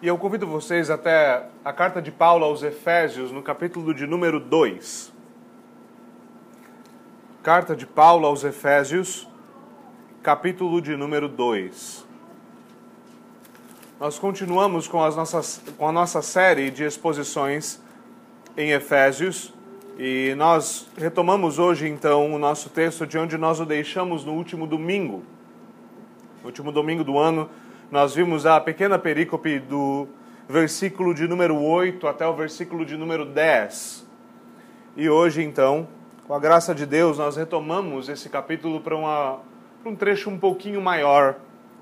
E eu convido vocês até a carta de Paulo aos Efésios, no capítulo de número 2. Carta de Paulo aos Efésios, capítulo de número 2. Nós continuamos com, as nossas, com a nossa série de exposições em Efésios e nós retomamos hoje então o nosso texto de onde nós o deixamos no último domingo. No último domingo do ano, nós vimos a pequena perícope do versículo de número 8 até o versículo de número 10. E hoje, então, com a graça de Deus, nós retomamos esse capítulo para, um trecho um pouquinho maior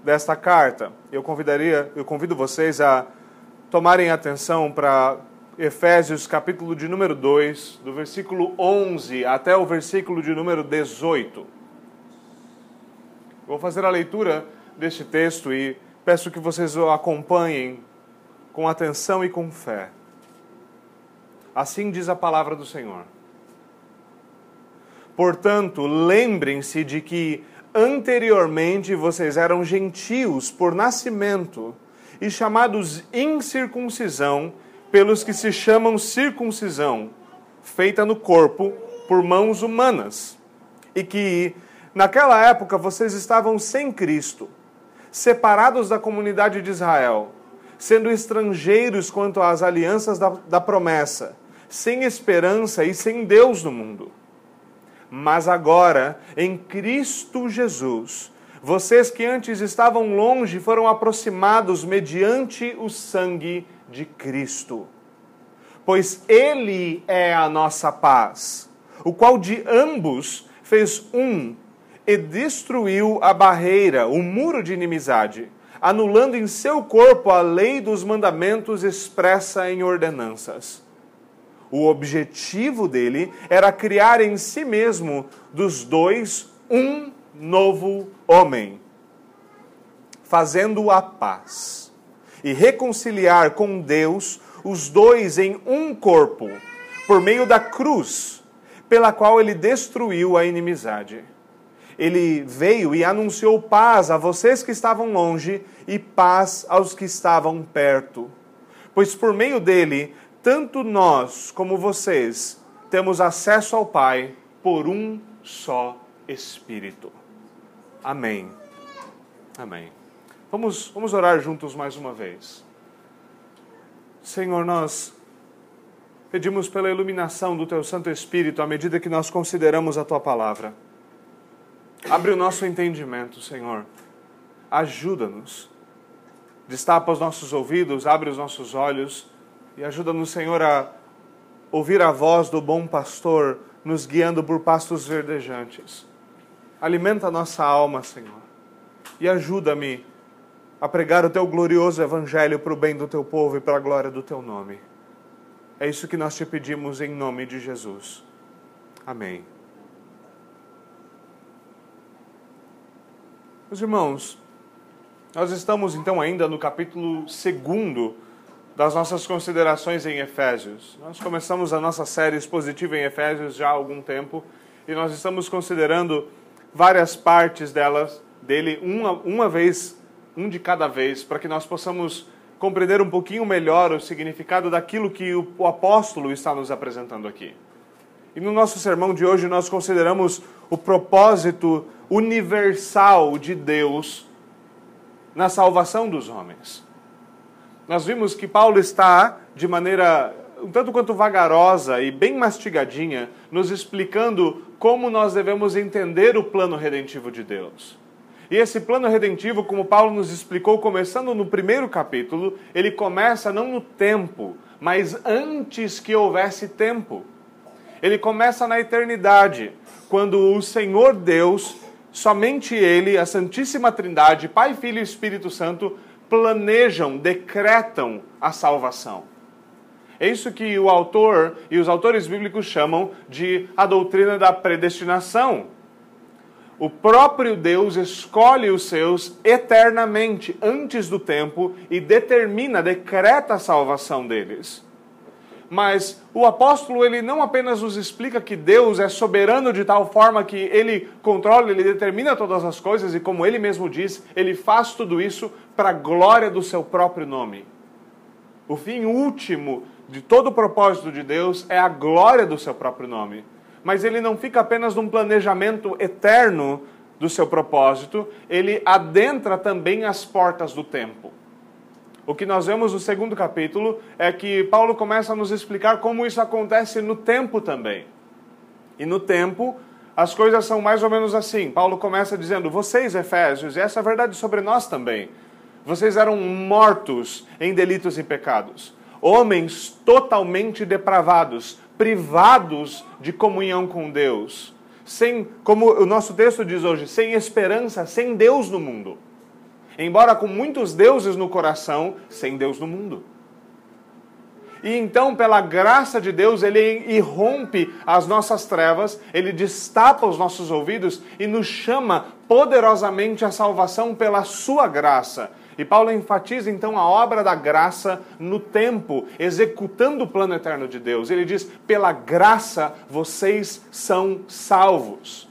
desta carta. Eu convidaria, eu convido vocês a tomarem atenção para Efésios capítulo de número 2, do versículo 11 até o versículo de número 18. Vou fazer a leitura deste texto e Peço que vocês o acompanhem com atenção e com fé. Assim diz a palavra do Senhor. Portanto, lembrem-se de que anteriormente vocês eram gentios por nascimento e chamados incircuncisão pelos que se chamam circuncisão, feita no corpo por mãos humanas, e que naquela época vocês estavam sem Cristo separados da comunidade de Israel, sendo estrangeiros quanto às alianças da, da promessa, sem esperança e sem Deus no mundo. Mas agora, em Cristo Jesus, vocês que antes estavam longe foram aproximados mediante o sangue de Cristo. Pois Ele é a nossa paz, o qual de ambos fez um e destruiu a barreira, o muro de inimizade, anulando em seu corpo a lei dos mandamentos expressa em ordenanças. O objetivo dele era criar em si mesmo dos dois um novo homem, fazendo a paz e reconciliar com Deus os dois em um corpo, por meio da cruz, pela qual ele destruiu a inimizade ele veio e anunciou paz a vocês que estavam longe e paz aos que estavam perto. Pois por meio dele, tanto nós como vocês temos acesso ao Pai por um só Espírito. Amém. Amém. Vamos, vamos orar juntos mais uma vez. Senhor, nós pedimos pela iluminação do Teu Santo Espírito à medida que nós consideramos a Tua palavra. Abre o nosso entendimento, Senhor. Ajuda-nos. Destapa os nossos ouvidos, abre os nossos olhos e ajuda-nos, Senhor, a ouvir a voz do bom pastor nos guiando por pastos verdejantes. Alimenta a nossa alma, Senhor, e ajuda-me a pregar o teu glorioso evangelho para o bem do teu povo e para a glória do teu nome. É isso que nós te pedimos em nome de Jesus. Amém. Meus irmãos, nós estamos então ainda no capítulo 2 das nossas considerações em Efésios. Nós começamos a nossa série expositiva em Efésios já há algum tempo e nós estamos considerando várias partes delas, dele, uma, uma vez, um de cada vez, para que nós possamos compreender um pouquinho melhor o significado daquilo que o, o apóstolo está nos apresentando aqui. E no nosso sermão de hoje nós consideramos o propósito universal de Deus na salvação dos homens. Nós vimos que Paulo está, de maneira um tanto quanto vagarosa e bem mastigadinha, nos explicando como nós devemos entender o plano redentivo de Deus. E esse plano redentivo, como Paulo nos explicou, começando no primeiro capítulo, ele começa não no tempo, mas antes que houvesse tempo. Ele começa na eternidade, quando o Senhor Deus somente Ele, a Santíssima Trindade, Pai, Filho e Espírito Santo, planejam, decretam a salvação. É isso que o autor e os autores bíblicos chamam de a doutrina da predestinação. O próprio Deus escolhe os seus eternamente, antes do tempo, e determina, decreta a salvação deles. Mas o apóstolo ele não apenas nos explica que Deus é soberano de tal forma que ele controla, ele determina todas as coisas e como ele mesmo diz, ele faz tudo isso para a glória do seu próprio nome. O fim último de todo o propósito de Deus é a glória do seu próprio nome. Mas ele não fica apenas num planejamento eterno do seu propósito, ele adentra também as portas do tempo. O que nós vemos no segundo capítulo é que Paulo começa a nos explicar como isso acontece no tempo também. E no tempo, as coisas são mais ou menos assim. Paulo começa dizendo: Vocês, Efésios, e essa é a verdade sobre nós também, vocês eram mortos em delitos e pecados, homens totalmente depravados, privados de comunhão com Deus, sem, como o nosso texto diz hoje, sem esperança, sem Deus no mundo. Embora com muitos deuses no coração, sem Deus no mundo. E então, pela graça de Deus, ele irrompe as nossas trevas, ele destapa os nossos ouvidos e nos chama poderosamente à salvação pela sua graça. E Paulo enfatiza então a obra da graça no tempo, executando o plano eterno de Deus. Ele diz: pela graça vocês são salvos.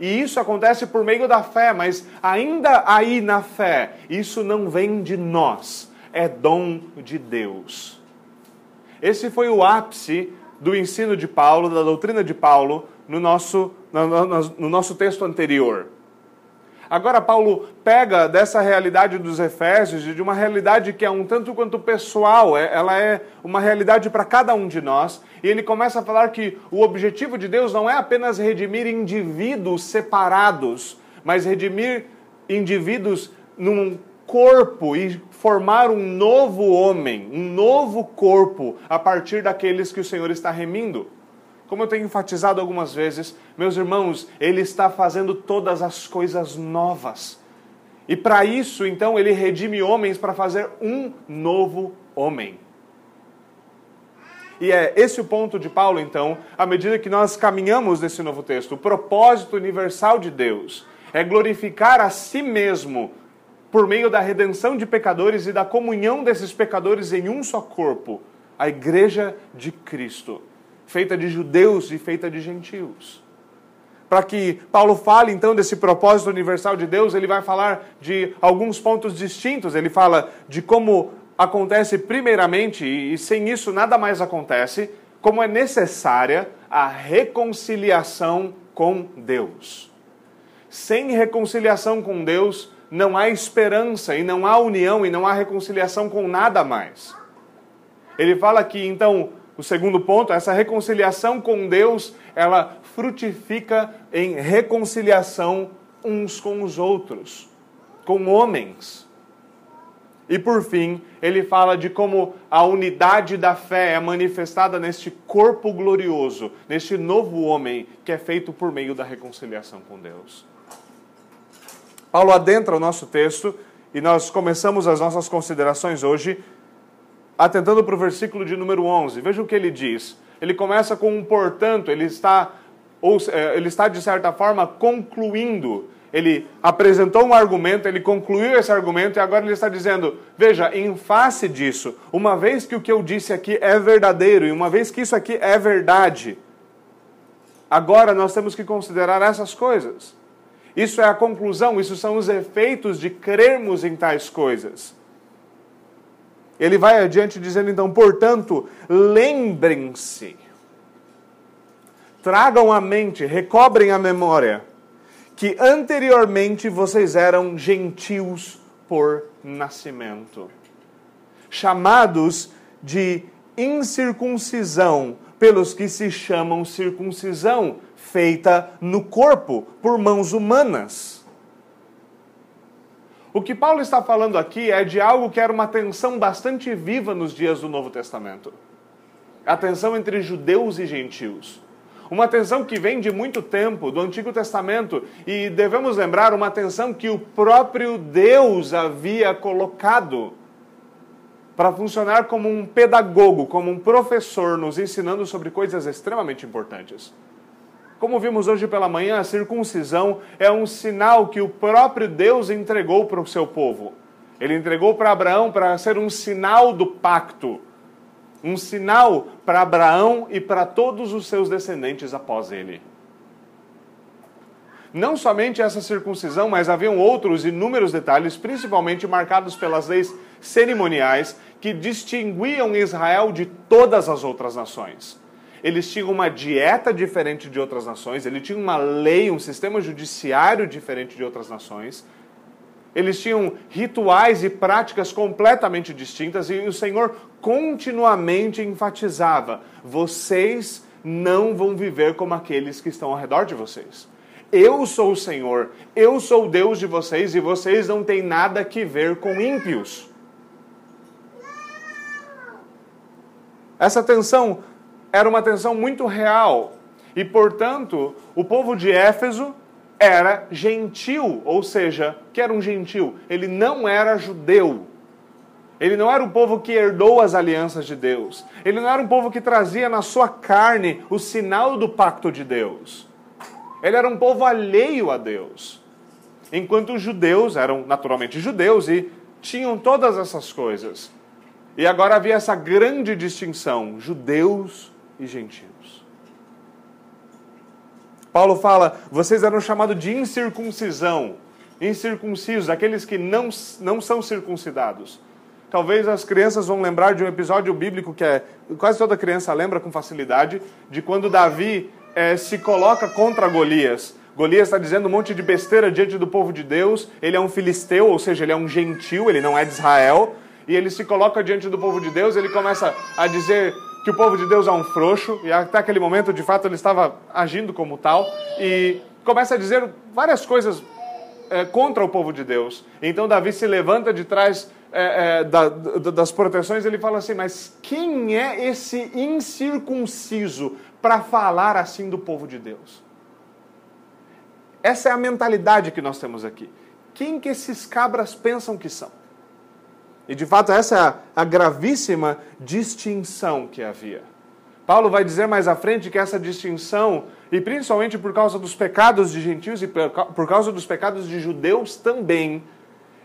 E isso acontece por meio da fé, mas ainda aí na fé, isso não vem de nós, é dom de Deus. Esse foi o ápice do ensino de Paulo, da doutrina de Paulo, no nosso, no, no, no nosso texto anterior. Agora, Paulo pega dessa realidade dos Efésios, de uma realidade que é um tanto quanto pessoal, é, ela é uma realidade para cada um de nós, e ele começa a falar que o objetivo de Deus não é apenas redimir indivíduos separados, mas redimir indivíduos num corpo e formar um novo homem, um novo corpo a partir daqueles que o Senhor está remindo. Como eu tenho enfatizado algumas vezes, meus irmãos, Ele está fazendo todas as coisas novas. E para isso, então, Ele redime homens para fazer um novo homem. E é esse o ponto de Paulo, então, à medida que nós caminhamos nesse novo texto. O propósito universal de Deus é glorificar a si mesmo por meio da redenção de pecadores e da comunhão desses pecadores em um só corpo, a igreja de Cristo feita de judeus e feita de gentios. Para que Paulo fale então desse propósito universal de Deus, ele vai falar de alguns pontos distintos. Ele fala de como acontece primeiramente, e sem isso nada mais acontece, como é necessária a reconciliação com Deus. Sem reconciliação com Deus, não há esperança e não há união e não há reconciliação com nada mais. Ele fala que então o segundo ponto, essa reconciliação com Deus, ela frutifica em reconciliação uns com os outros, com homens. E por fim, ele fala de como a unidade da fé é manifestada neste corpo glorioso, neste novo homem que é feito por meio da reconciliação com Deus. Paulo adentra o nosso texto e nós começamos as nossas considerações hoje atentando para o versículo de número 11. Veja o que ele diz. Ele começa com um portanto, ele está, ou, é, ele está de certa forma concluindo. Ele apresentou um argumento, ele concluiu esse argumento e agora ele está dizendo: veja, em face disso, uma vez que o que eu disse aqui é verdadeiro e uma vez que isso aqui é verdade, agora nós temos que considerar essas coisas. Isso é a conclusão, isso são os efeitos de crermos em tais coisas. Ele vai adiante dizendo então, portanto, lembrem-se, tragam à mente, recobrem a memória, que anteriormente vocês eram gentios por nascimento, chamados de incircuncisão pelos que se chamam circuncisão, feita no corpo por mãos humanas o que Paulo está falando aqui é de algo que era uma tensão bastante viva nos dias do Novo Testamento. A tensão entre judeus e gentios. Uma tensão que vem de muito tempo, do Antigo Testamento, e devemos lembrar uma tensão que o próprio Deus havia colocado para funcionar como um pedagogo, como um professor, nos ensinando sobre coisas extremamente importantes. Como vimos hoje pela manhã, a circuncisão é um sinal que o próprio Deus entregou para o seu povo. Ele entregou para Abraão para ser um sinal do pacto, um sinal para Abraão e para todos os seus descendentes após ele. Não somente essa circuncisão, mas haviam outros inúmeros detalhes, principalmente marcados pelas leis cerimoniais, que distinguiam Israel de todas as outras nações. Eles tinham uma dieta diferente de outras nações, eles tinham uma lei, um sistema judiciário diferente de outras nações. Eles tinham rituais e práticas completamente distintas e o Senhor continuamente enfatizava: vocês não vão viver como aqueles que estão ao redor de vocês. Eu sou o Senhor, eu sou o Deus de vocês e vocês não têm nada que ver com ímpios. Essa tensão era uma tensão muito real e, portanto, o povo de Éfeso era gentil, ou seja, que era um gentil, ele não era judeu. Ele não era um povo que herdou as alianças de Deus. Ele não era um povo que trazia na sua carne o sinal do pacto de Deus. Ele era um povo alheio a Deus. Enquanto os judeus eram naturalmente judeus e tinham todas essas coisas. E agora havia essa grande distinção: judeus e gentios. Paulo fala: vocês eram chamados de incircuncisão, incircuncisos, aqueles que não, não são circuncidados. Talvez as crianças vão lembrar de um episódio bíblico que é quase toda criança lembra com facilidade, de quando Davi é, se coloca contra Golias. Golias está dizendo um monte de besteira diante do povo de Deus. Ele é um filisteu, ou seja, ele é um gentil, ele não é de Israel. E ele se coloca diante do povo de Deus, ele começa a dizer que o povo de Deus é um frouxo, e até aquele momento, de fato, ele estava agindo como tal, e começa a dizer várias coisas é, contra o povo de Deus. Então Davi se levanta de trás é, é, da, das proteções, ele fala assim: Mas quem é esse incircunciso para falar assim do povo de Deus? Essa é a mentalidade que nós temos aqui. Quem que esses cabras pensam que são? E de fato, essa é a, gravíssima distinção que havia. Paulo vai dizer mais à frente que essa distinção, e principalmente por causa dos pecados de gentios e por causa dos pecados de judeus também,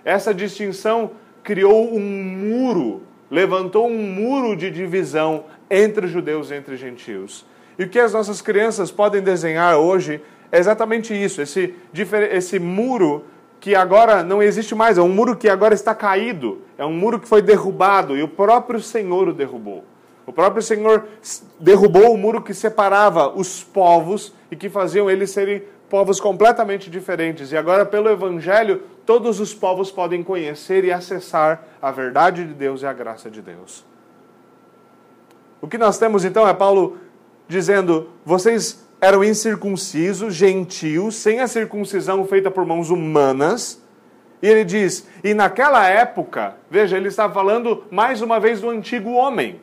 essa distinção criou um muro, levantou um muro de divisão entre judeus e entre gentios. E o que as nossas crianças podem desenhar hoje é exatamente isso, esse, esse muro que agora não existe mais, é um muro que agora está caído, é um muro que foi derrubado e o próprio Senhor o derrubou. O próprio Senhor derrubou o muro que separava os povos e que faziam eles serem povos completamente diferentes. E agora, pelo Evangelho, todos os povos podem conhecer e acessar a verdade de Deus e a graça de Deus. O que nós temos então é Paulo dizendo: vocês eram incircuncisos, gentios, sem a circuncisão feita por mãos humanas. E ele diz: e naquela época, veja, ele está falando mais uma vez do antigo homem.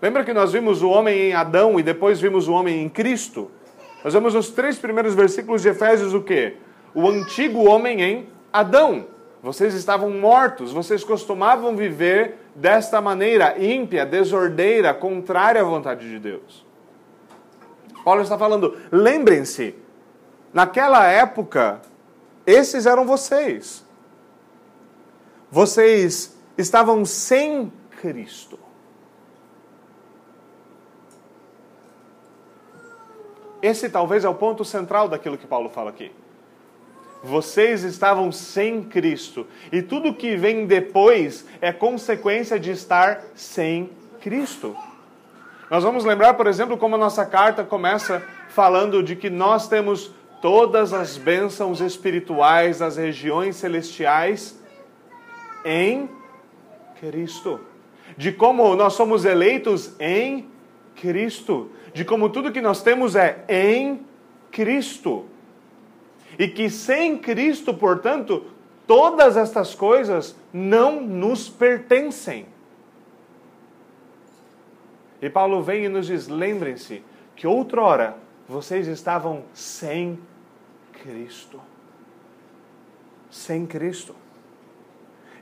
Lembra que nós vimos o homem em Adão e depois vimos o homem em Cristo? Nós vemos nos três primeiros versículos de Efésios o quê? O antigo homem em Adão. Vocês estavam mortos, vocês costumavam viver desta maneira, ímpia, desordeira, contrária à vontade de Deus. Paulo está falando, lembrem-se, naquela época, esses eram vocês. Vocês estavam sem Cristo. Esse talvez é o ponto central daquilo que Paulo fala aqui. Vocês estavam sem Cristo. E tudo que vem depois é consequência de estar sem Cristo. Nós vamos lembrar, por exemplo, como a nossa carta começa falando de que nós temos todas as bênçãos espirituais das regiões celestiais em Cristo. De como nós somos eleitos em Cristo de como tudo que nós temos é em Cristo. E que sem Cristo, portanto, todas estas coisas não nos pertencem. E Paulo vem e nos diz: lembrem-se que outrora vocês estavam sem Cristo. Sem Cristo.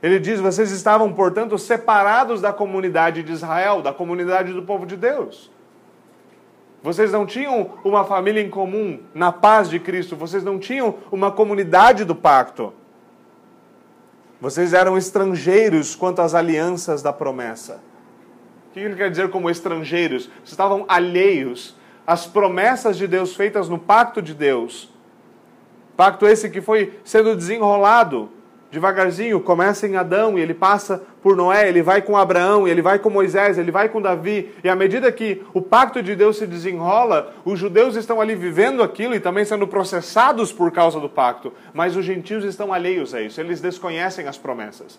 Ele diz: vocês estavam, portanto, separados da comunidade de Israel, da comunidade do povo de Deus. Vocês não tinham uma família em comum na paz de Cristo. Vocês não tinham uma comunidade do pacto. Vocês eram estrangeiros quanto às alianças da promessa. O que ele quer dizer como estrangeiros? Vocês estavam alheios às promessas de Deus feitas no pacto de Deus. Pacto esse que foi sendo desenrolado devagarzinho, começa em Adão e ele passa por Noé, ele vai com Abraão, ele vai com Moisés, ele vai com Davi, e à medida que o pacto de Deus se desenrola, os judeus estão ali vivendo aquilo e também sendo processados por causa do pacto, mas os gentios estão alheios a isso, eles desconhecem as promessas,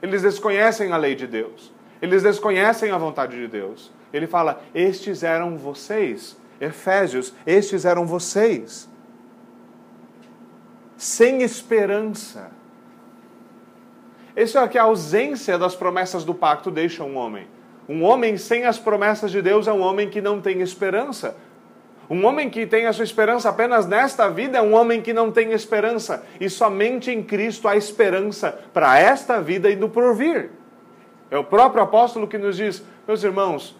eles desconhecem a lei de Deus, eles desconhecem a vontade de Deus. Ele fala: Estes eram vocês, Efésios, estes eram vocês, sem esperança isso é que a ausência das promessas do pacto deixa um homem. Um homem sem as promessas de Deus é um homem que não tem esperança. Um homem que tem a sua esperança apenas nesta vida é um homem que não tem esperança. E somente em Cristo há esperança para esta vida e do porvir. É o próprio apóstolo que nos diz, meus irmãos,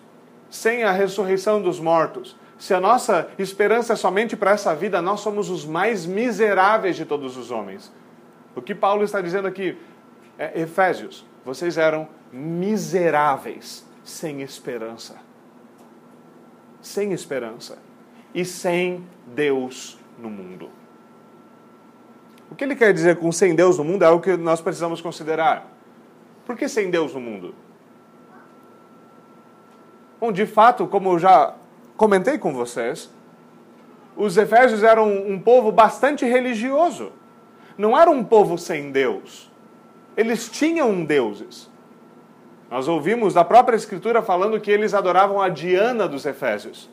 sem a ressurreição dos mortos, se a nossa esperança é somente para essa vida, nós somos os mais miseráveis de todos os homens. O que Paulo está dizendo aqui? é, Efésios, vocês eram miseráveis, sem esperança. Sem esperança. E sem Deus no mundo. O que ele quer dizer com sem Deus no mundo é algo que nós precisamos considerar. Por que sem Deus no mundo? Bom, de fato, como eu já comentei com vocês, os efésios eram um povo bastante religioso. Não era um povo sem Deus. Eles tinham deuses. Nós ouvimos da própria Escritura falando que eles adoravam a Diana dos Efésios.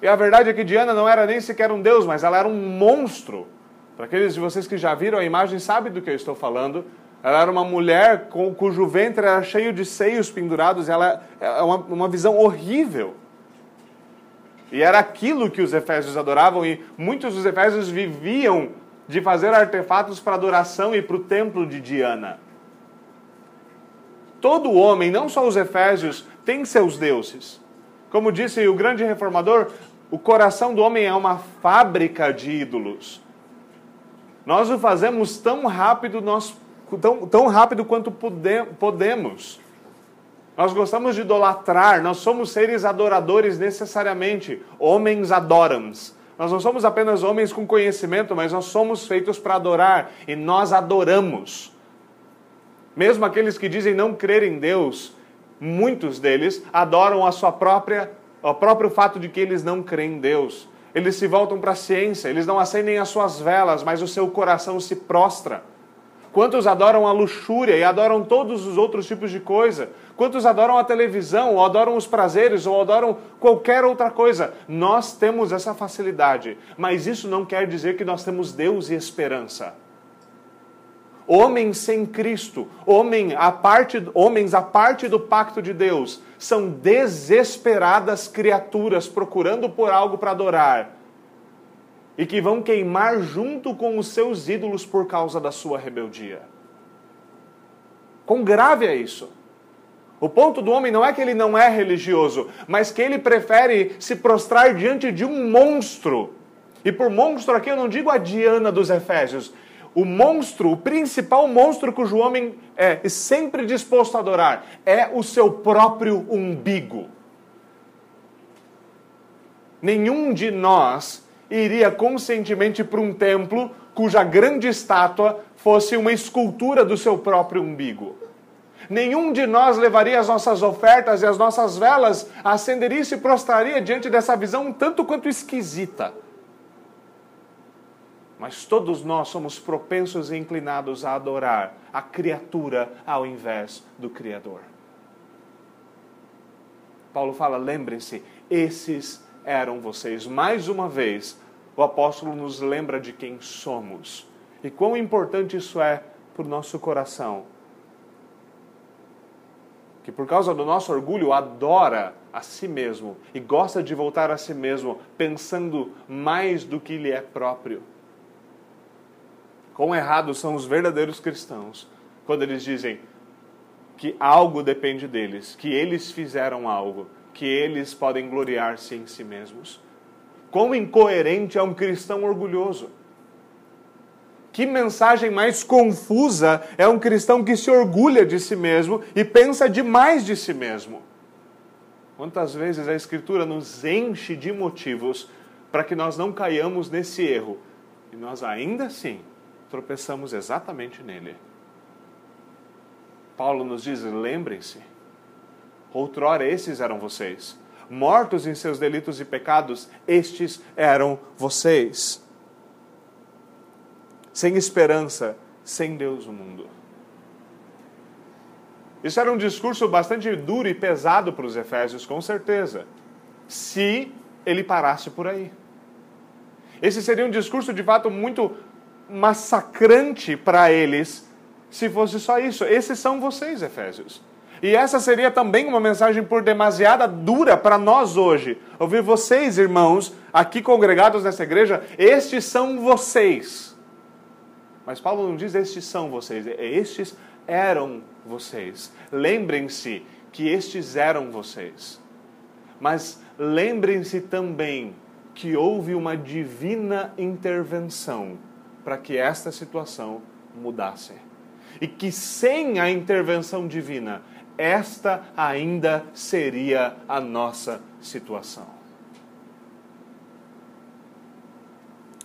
E a verdade é que Diana não era nem sequer um deus, mas ela era um monstro. Para aqueles de vocês que já viram a imagem, sabem do que eu estou falando. Ela era uma mulher com, cujo ventre era cheio de seios pendurados. Ela é uma, uma visão horrível. E era aquilo que os efésios adoravam, e muitos dos efésios viviam de fazer artefatos para adoração e para o templo de Diana. Todo homem, não só os efésios, tem seus deuses. Como disse o grande reformador, o coração do homem é uma fábrica de ídolos. Nós o fazemos tão rápido, nós, tão, tão rápido quanto pode, podemos. Nós gostamos de idolatrar, nós somos seres adoradores necessariamente. Homens adoram. Nós não somos apenas homens com conhecimento, mas nós somos feitos para adorar e nós adoramos. Mesmo aqueles que dizem não crer em Deus, muitos deles adoram a sua própria, o próprio fato de que eles não creem em Deus. Eles se voltam para a ciência, eles não acendem as suas velas, mas o seu coração se prostra. Quantos adoram a luxúria e adoram todos os outros tipos de coisa? Quantos adoram a televisão, ou adoram os prazeres, ou adoram qualquer outra coisa? Nós temos essa facilidade, mas isso não quer dizer que nós temos Deus e esperança. Homens sem Cristo, homem a parte, homens a parte do pacto de Deus, são desesperadas criaturas procurando por algo para adorar e que vão queimar junto com os seus ídolos por causa da sua rebeldia. Quão grave é isso? O ponto do homem não é que ele não é religioso, mas que ele prefere se prostrar diante de um monstro. E por monstro aqui eu não digo a Diana dos Efésios. O monstro, o principal monstro cujo homem é sempre disposto a adorar, é o seu próprio umbigo. Nenhum de nós iria conscientemente para um templo cuja grande estátua fosse uma escultura do seu próprio umbigo. Nenhum de nós levaria as nossas ofertas e as nossas velas, acenderia e se prostraria diante dessa visão um tanto quanto esquisita. Mas todos nós somos propensos e inclinados a adorar a criatura ao invés do Criador. Paulo fala: lembrem-se, esses eram vocês. Mais uma vez, o apóstolo nos lembra de quem somos e quão importante isso é para o nosso coração. Que por causa do nosso orgulho adora a si mesmo e gosta de voltar a si mesmo pensando mais do que lhe é próprio. Quão errados são os verdadeiros cristãos quando eles dizem que algo depende deles, que eles fizeram algo que eles podem gloriar-se em si mesmos. Quão incoerente é um cristão orgulhoso. Que mensagem mais confusa é um cristão que se orgulha de si mesmo e pensa demais de si mesmo. Quantas vezes a Escritura nos enche de motivos para que nós não caiamos nesse erro e nós ainda assim tropeçamos exatamente nele. Paulo nos diz: lembrem-se, outrora esses eram vocês. Mortos em seus delitos e pecados, estes eram vocês. Sem esperança, sem Deus no mundo. Isso era um discurso bastante duro e pesado para os Efésios, com certeza, se ele parasse por aí. Esse seria um discurso de fato muito massacrante para eles se fosse só isso. Esses são vocês, Efésios. E essa seria também uma mensagem por demasiada dura para nós hoje. Ouvir vocês, irmãos, aqui congregados nessa igreja, estes são vocês. Mas Paulo não diz estes são vocês, é estes eram vocês. Lembrem-se que estes eram vocês. Mas lembrem-se também que houve uma divina intervenção para que esta situação mudasse. E que sem a intervenção divina, esta ainda seria a nossa situação.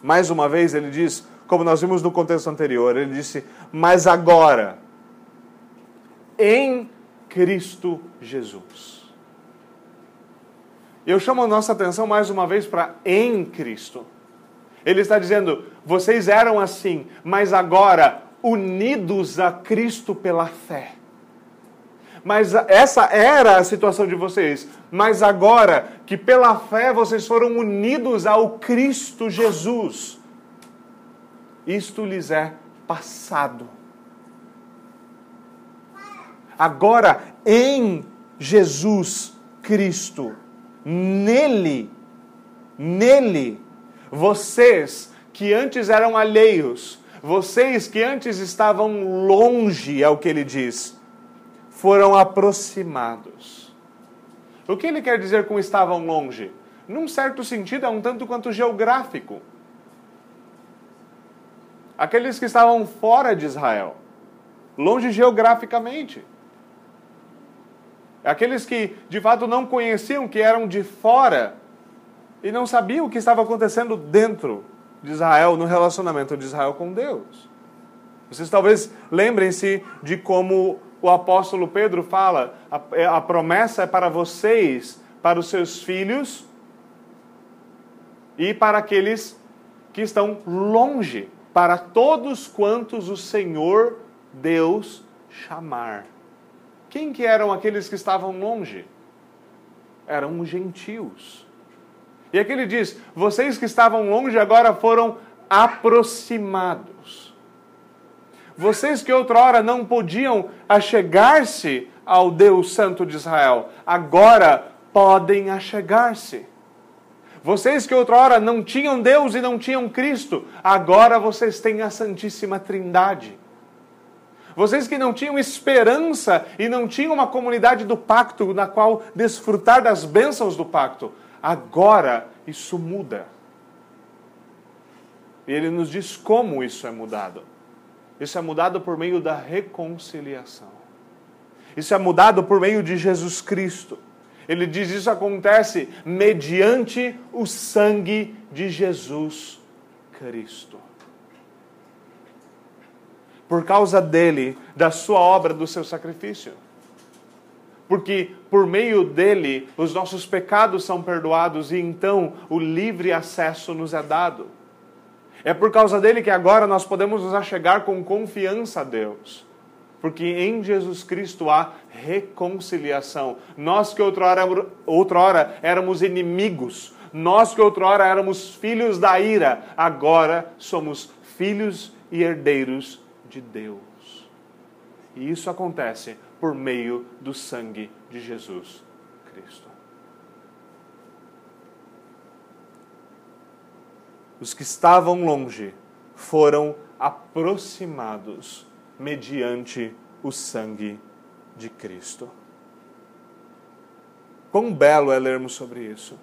Mais uma vez, ele diz, como nós vimos no contexto anterior, ele disse: Mas agora, em Cristo Jesus. Eu chamo a nossa atenção mais uma vez para em Cristo. Ele está dizendo: vocês eram assim, mas agora unidos a Cristo pela fé. Mas essa era a situação de vocês. Mas agora que pela fé vocês foram unidos ao Cristo Jesus, isto lhes é passado. Agora em Jesus Cristo, nele, nele, vocês que antes eram alheios, vocês que antes estavam longe, é o que ele diz, foram aproximados. O que ele quer dizer com estavam longe? Num certo sentido, é um tanto quanto geográfico. Aqueles que estavam fora de Israel, longe geograficamente. Aqueles que de fato não conheciam, que eram de fora e não sabiam o que estava acontecendo dentro de Israel, no relacionamento de Israel com Deus. Vocês talvez lembrem-se de como o apóstolo Pedro fala: a, é, a promessa é para vocês, para os seus filhos e para aqueles que estão longe, para todos quantos o Senhor Deus chamar. Quem que eram aqueles que estavam longe? Eram os gentios. E aqui ele diz: vocês que estavam longe agora foram aproximados. Vocês que outrora não podiam achegar-se ao Deus Santo de Israel, agora podem achegar-se. Vocês que outrora não tinham Deus e não tinham Cristo, agora vocês têm a Santíssima Trindade. Vocês que não tinham esperança e não tinham uma comunidade do pacto na qual desfrutar das bênçãos do pacto, agora isso muda. E ele nos diz como isso é mudado. Isso é mudado por meio da reconciliação. Isso é mudado por meio de Jesus Cristo. Ele diz isso acontece mediante o sangue de Jesus Cristo por causa dele, da sua obra, do seu sacrifício. Porque por meio dele os nossos pecados são perdoados e então o livre acesso nos é dado. É por causa dele que agora nós podemos nos achegar com confiança a Deus. Porque em Jesus Cristo há reconciliação. Nós que outrora, outrora éramos inimigos, nós que outrora éramos filhos da ira, agora somos filhos e herdeiros de Deus. E isso acontece por meio do sangue de Jesus Cristo. Os que estavam longe foram aproximados mediante o sangue de Cristo. Quão belo é lermos sobre isso.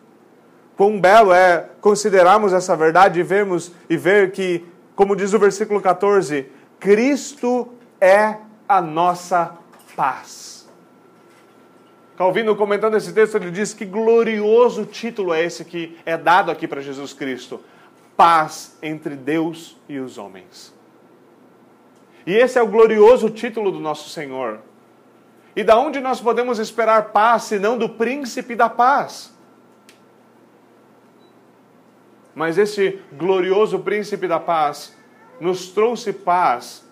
Quão belo é considerarmos essa verdade e vermos e ver que, como diz o versículo 14, Cristo é a nossa paz. Calvino, comentando esse texto, ele diz que glorioso título é esse que é dado aqui para Jesus Cristo: paz entre Deus e os homens. E esse é o glorioso título do nosso Senhor. E da onde nós podemos esperar paz, senão do príncipe da paz? Mas esse glorioso príncipe da paz nos trouxe paz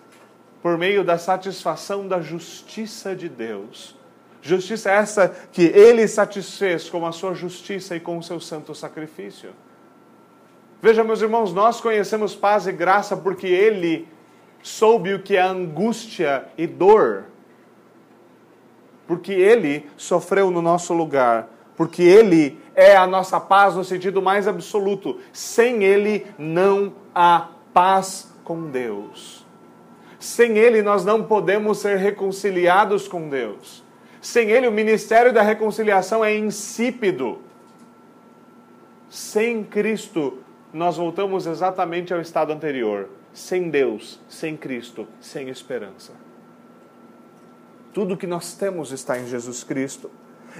por meio da satisfação da justiça de Deus. Justiça essa que ele satisfez com a sua justiça e com o seu santo sacrifício. Veja, meus irmãos, nós conhecemos paz e graça porque ele soube o que é angústia e dor. Porque ele sofreu no nosso lugar. Porque ele é a nossa paz no sentido mais absoluto. Sem ele não há paz com Deus. Sem ele nós não podemos ser reconciliados com Deus. Sem ele o ministério da reconciliação é insípido. Sem Cristo nós voltamos exatamente ao estado anterior sem Deus, sem Cristo, sem esperança. Tudo que nós temos está em Jesus Cristo.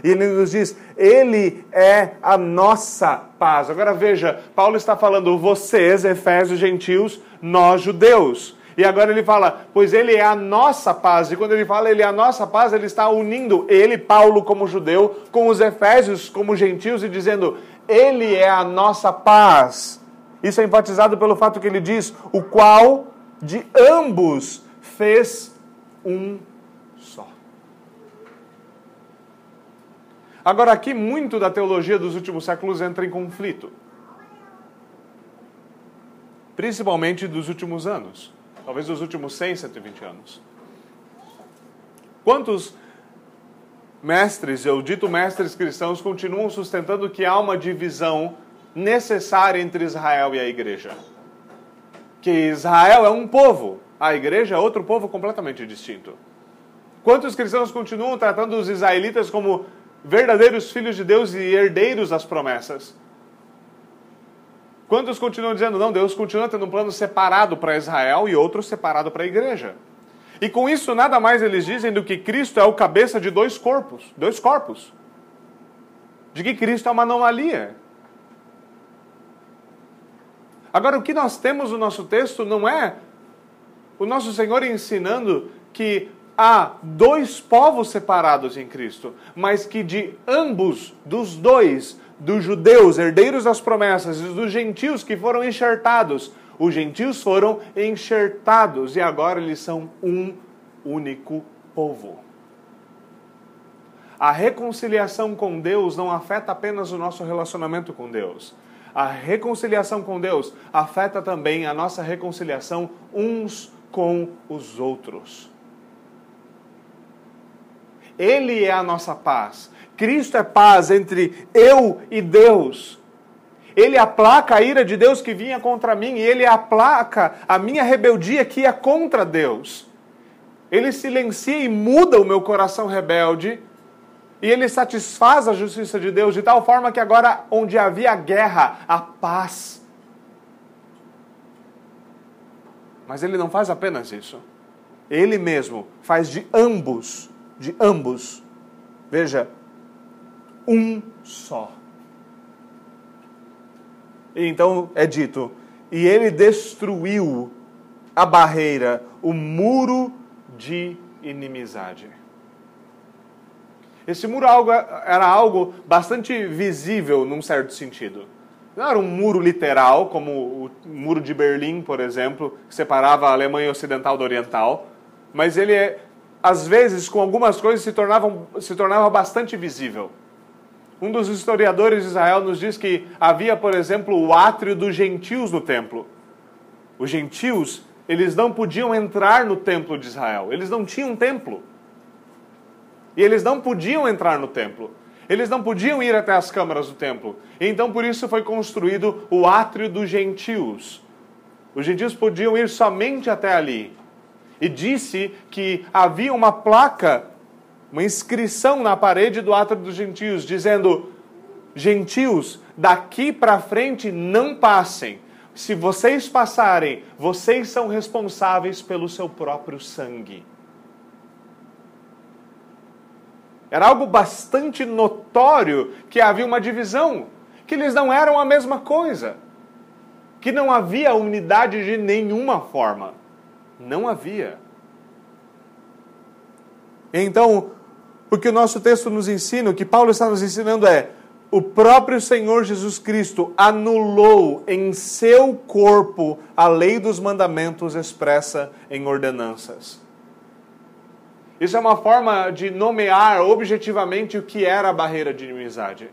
E ele nos diz: Ele é a nossa paz. Agora veja, Paulo está falando vocês, Efésios, gentios, nós, judeus. E agora ele fala, pois ele é a nossa paz. E quando ele fala ele é a nossa paz, ele está unindo ele, Paulo, como judeu, com os Efésios, como gentios, e dizendo, ele é a nossa paz. Isso é enfatizado pelo fato que ele diz: o qual de ambos fez um só. Agora, aqui, muito da teologia dos últimos séculos entra em conflito. Principalmente dos últimos anos. Talvez dos últimos 100, 120 anos. Quantos mestres, eu dito mestres cristãos, continuam sustentando que há uma divisão necessária entre Israel e a igreja. Que Israel é um povo, a igreja é outro povo completamente distinto. Quantos cristãos continuam tratando os israelitas como verdadeiros filhos de Deus e herdeiros das promessas? Quantos continuam dizendo, não, Deus continua tendo um plano separado para Israel e outro separado para a igreja? E com isso, nada mais eles dizem do que Cristo é o cabeça de dois corpos, dois corpos. De que Cristo é uma anomalia. Agora, o que nós temos no nosso texto não é o nosso Senhor ensinando que há dois povos separados em Cristo, mas que de ambos, dos dois, dos judeus, herdeiros das promessas, e dos gentios que foram enxertados, os gentios foram enxertados e agora eles são um único povo. A reconciliação com Deus não afeta apenas o nosso relacionamento com Deus a reconciliação com Deus afeta também a nossa reconciliação uns com os outros. Ele é a nossa paz. Cristo é paz entre eu e Deus. Ele aplaca a ira de Deus que vinha contra mim e ele aplaca a minha rebeldia que é contra Deus. Ele silencia e muda o meu coração rebelde e ele satisfaz a justiça de Deus de tal forma que agora, onde havia guerra, há paz. Mas ele não faz apenas isso. Ele mesmo faz de ambos, de ambos, veja, um só. E então é dito: e ele destruiu a barreira, o muro de inimizade. Esse muro era algo bastante visível num certo sentido. Não era um muro literal, como o muro de Berlim, por exemplo, que separava a Alemanha Ocidental da Oriental, mas ele, às vezes, com algumas coisas, se tornava, se tornava bastante visível. Um dos historiadores de Israel nos diz que havia, por exemplo, o átrio dos gentios no templo. Os gentios, eles não podiam entrar no templo de Israel, eles não tinham templo. E eles não podiam entrar no templo. Eles não podiam ir até as câmaras do templo. Então, por isso foi construído o átrio dos gentios. Os gentios podiam ir somente até ali. E disse que havia uma placa, uma inscrição na parede do átrio dos gentios, dizendo: Gentios, daqui para frente não passem. Se vocês passarem, vocês são responsáveis pelo seu próprio sangue. Era algo bastante notório que havia uma divisão, que eles não eram a mesma coisa, que não havia unidade de nenhuma forma. Não havia. Então, O que o nosso texto nos ensina, o que Paulo está nos ensinando é: o próprio Senhor Jesus Cristo anulou em seu corpo a lei dos mandamentos expressa em ordenanças. Isso é uma forma de nomear objetivamente o que era a barreira de inimizade.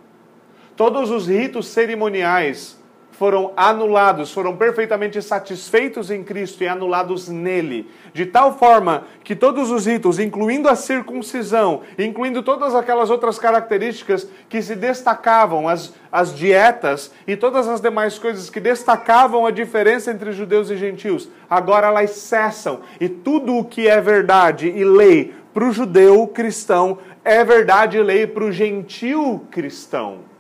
Todos os ritos cerimoniais foram anulados, foram perfeitamente satisfeitos em Cristo e anulados nele, de tal forma que todos os ritos, incluindo a circuncisão, incluindo todas aquelas outras características que se destacavam, as, as dietas e todas as demais coisas que destacavam a diferença entre judeus e gentios, agora elas cessam e tudo o que é verdade e lei para o judeu cristão é verdade e lei para o gentil cristão.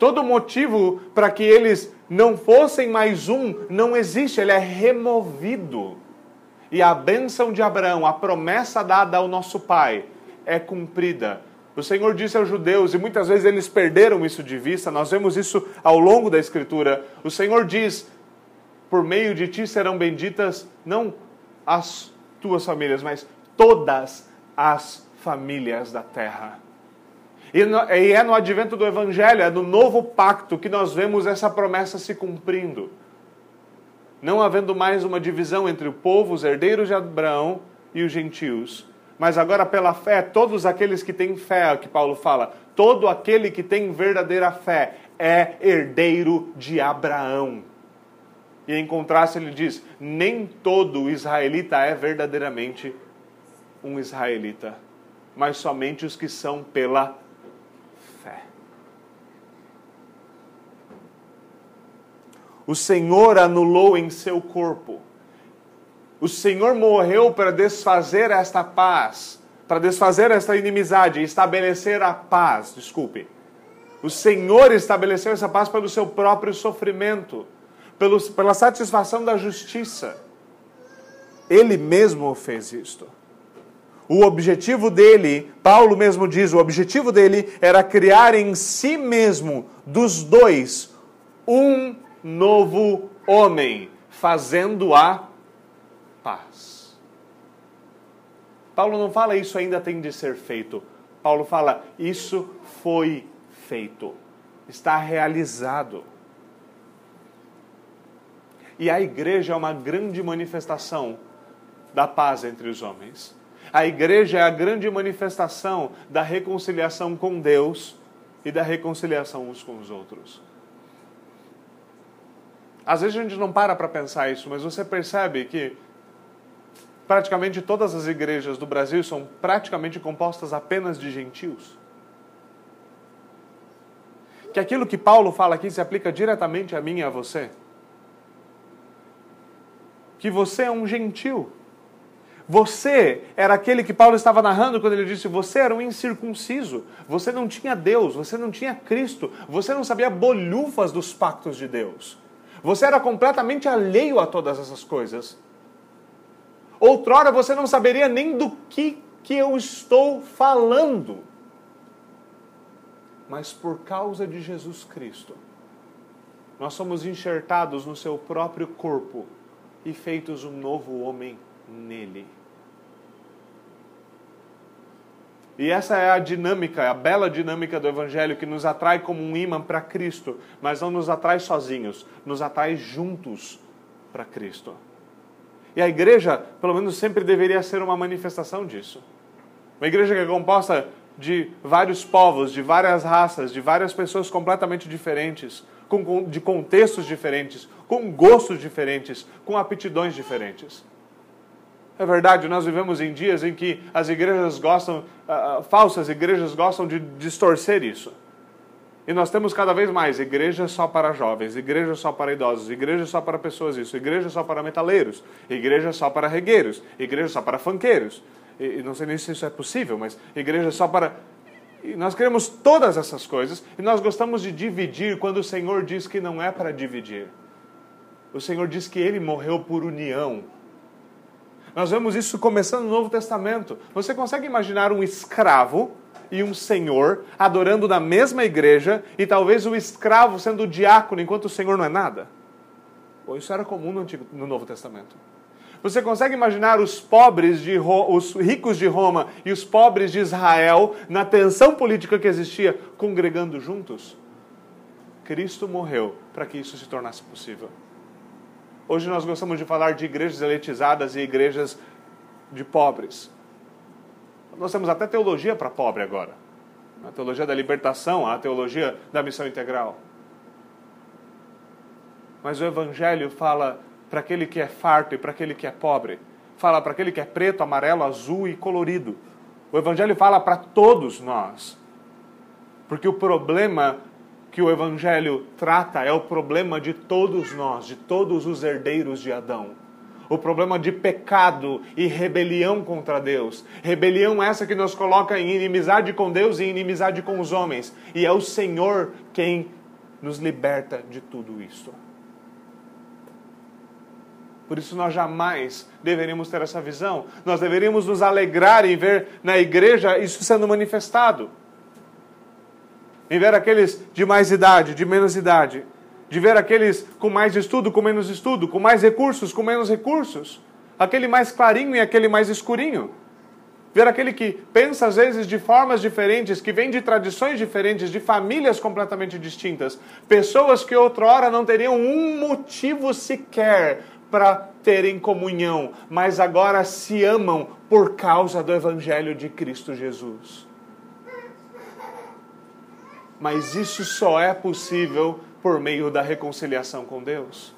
Todo motivo para que eles não fossem mais um não existe, ele é removido. E a bênção de Abraão, a promessa dada ao nosso pai, é cumprida. O Senhor disse aos judeus, e muitas vezes eles perderam isso de vista, nós vemos isso ao longo da Escritura. O Senhor diz: por meio de ti serão benditas não as tuas famílias, mas todas as famílias da terra. E, é no advento do Evangelho, é no novo pacto, que nós vemos essa promessa se cumprindo. Não havendo mais uma divisão entre o povo, os herdeiros de Abraão e os gentios. Mas agora, pela fé, todos aqueles que têm fé, é que Paulo fala, todo aquele que tem verdadeira fé é herdeiro de Abraão. E em contraste, ele diz: nem todo israelita é verdadeiramente um israelita, mas somente os que são pela o Senhor anulou em seu corpo. O Senhor morreu para desfazer esta paz, para desfazer esta inimizade estabelecer a paz. Desculpe. O Senhor estabeleceu essa paz pelo seu próprio sofrimento, pelo, pela satisfação da justiça. Ele mesmo fez isto. O objetivo dele, Paulo mesmo diz, o objetivo dele era criar em si mesmo, dos dois, um novo homem, fazendo a paz. Paulo não fala isso ainda tem de ser feito. Paulo fala isso foi feito, está realizado. E a igreja é uma grande manifestação da paz entre os homens. A igreja é a grande manifestação da reconciliação com Deus e da reconciliação uns com os outros. Às vezes a gente não para para pensar isso, mas você percebe que praticamente todas as igrejas do Brasil são praticamente compostas apenas de gentios. Que aquilo que Paulo fala aqui se aplica diretamente a mim e a você. Que você é um gentil. Você era aquele que Paulo estava narrando quando ele disse: Você era um incircunciso, você não tinha Deus, você não tinha Cristo, você não sabia bolhufas dos pactos de Deus. Você era completamente alheio a todas essas coisas. Outrora você não saberia nem do que, que eu estou falando. Mas por causa de Jesus Cristo, nós somos enxertados no seu próprio corpo e feitos um novo homem nele. E essa é a dinâmica, a bela dinâmica do Evangelho que nos atrai como um imã para Cristo, mas não nos atrai sozinhos, nos atrai juntos para Cristo. E a igreja, pelo menos, sempre deveria ser uma manifestação disso. Uma igreja que é composta de vários povos, de várias raças, de várias pessoas completamente diferentes, com, de contextos diferentes, com gostos diferentes, com aptidões diferentes. É verdade, nós vivemos em dias em que as igrejas gostam, uh, falsas igrejas gostam de distorcer isso. E nós temos cada vez mais igrejas só para jovens, igrejas só para idosos, igrejas só para pessoas isso, igrejas só para metaleiros, igrejas só para regueiros, igrejas só para fanqueiros. E, e não sei nem se isso é possível, mas igrejas só para. E nós queremos todas essas coisas e nós gostamos de dividir quando o Senhor diz que não é para dividir. O Senhor diz que ele morreu por união, nós vemos isso começando no Novo Testamento. Você consegue imaginar um escravo e um senhor adorando na mesma igreja e talvez o escravo sendo o diácono enquanto o senhor não é nada? Bom, isso era comum no, Antigo, no Novo Testamento. Você consegue imaginar os pobres de os ricos de Roma e os pobres de Israel na tensão política que existia congregando juntos? Cristo morreu para que isso se tornasse possível. Hoje nós gostamos de falar de igrejas elitizadas e igrejas de pobres. Nós temos até teologia para pobre agora. A teologia da libertação, a teologia da missão integral. Mas o Evangelho fala para aquele que é farto e para aquele que é pobre. Fala para aquele que é preto, amarelo, azul e colorido. O Evangelho fala para todos nós. Porque o problema que o Evangelho trata é o problema de todos nós, de todos os herdeiros de Adão. O problema de pecado e rebelião contra Deus. Rebelião essa que nos coloca em inimizade com Deus e inimizade com os homens. E é o Senhor quem nos liberta de tudo isso. Por isso nós jamais deveríamos ter essa visão. Nós deveríamos nos alegrar em ver na igreja isso sendo manifestado. Em ver aqueles de mais idade, de menos idade. De ver aqueles com mais estudo, com menos estudo, com mais recursos, com menos recursos. Aquele mais clarinho e aquele mais escurinho. Ver aquele que pensa às vezes de formas diferentes, que vem de tradições diferentes, de famílias completamente distintas. Pessoas que outrora não teriam um motivo sequer para terem comunhão, mas agora se amam por causa do Evangelho de Cristo Jesus. Mas isso só é possível por meio da reconciliação com Deus.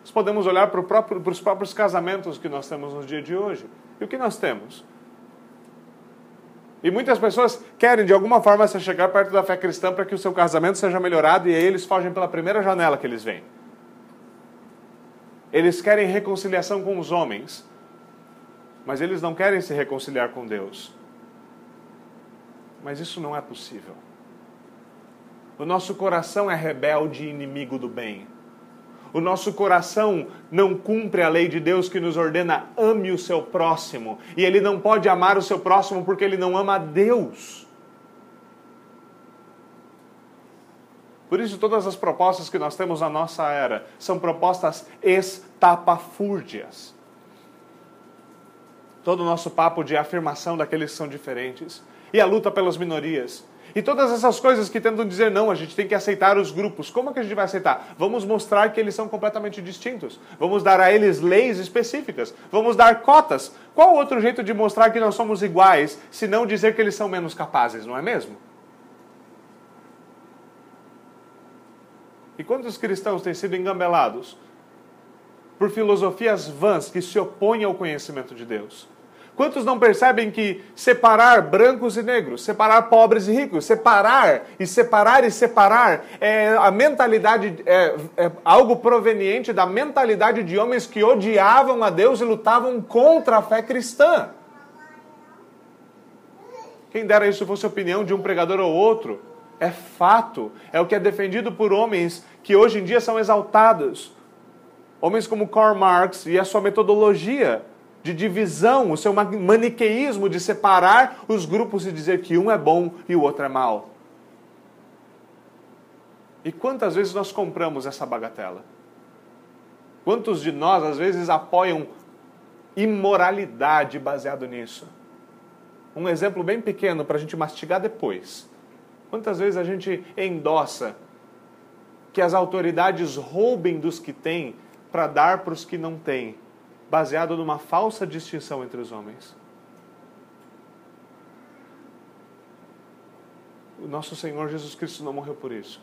Nós podemos olhar para, próprio, para os próprios casamentos que nós temos no dia de hoje. E o que nós temos? E muitas pessoas querem, de alguma forma, se chegar perto da fé cristã para que o seu casamento seja melhorado e aí eles fogem pela primeira janela que eles veem. Eles querem reconciliação com os homens, mas eles não querem se reconciliar com Deus. Mas isso não é possível. O nosso coração é rebelde e inimigo do bem. O nosso coração não cumpre a lei de Deus que nos ordena ame o seu próximo. E ele não pode amar o seu próximo porque ele não ama Deus. Por isso, todas as propostas que nós temos na nossa era são propostas estapafúrdias. Todo o nosso papo de afirmação daqueles que são diferentes. E a luta pelas minorias. E todas essas coisas que tentam dizer não, a gente tem que aceitar os grupos. Como é que a gente vai aceitar? Vamos mostrar que eles são completamente distintos. Vamos dar a eles leis específicas. Vamos dar cotas. Qual outro jeito de mostrar que nós somos iguais, se não dizer que eles são menos capazes, não é mesmo? E quantos cristãos têm sido engambelados por filosofias vãs que se opõem ao conhecimento de Deus? Quantos não percebem que separar brancos e negros, separar pobres e ricos, separar e separar e separar é a mentalidade, é, é algo proveniente da mentalidade de homens que odiavam a Deus e lutavam contra a fé cristã? Quem dera isso fosse a opinião de um pregador ou outro, é fato, é o que é defendido por homens que hoje em dia são exaltados. Homens como Karl Marx e a sua metodologia de divisão, o seu maniqueísmo de separar os grupos e dizer que um é bom e o outro é mau. E quantas vezes nós compramos essa bagatela? Quantos de nós, às vezes, apoiam imoralidade baseado nisso? Um exemplo bem pequeno para a gente mastigar depois. Quantas vezes a gente endossa que as autoridades roubem dos que têm para dar para os que não têm, baseado numa falsa distinção entre os homens? O nosso Senhor Jesus Cristo não morreu por isso.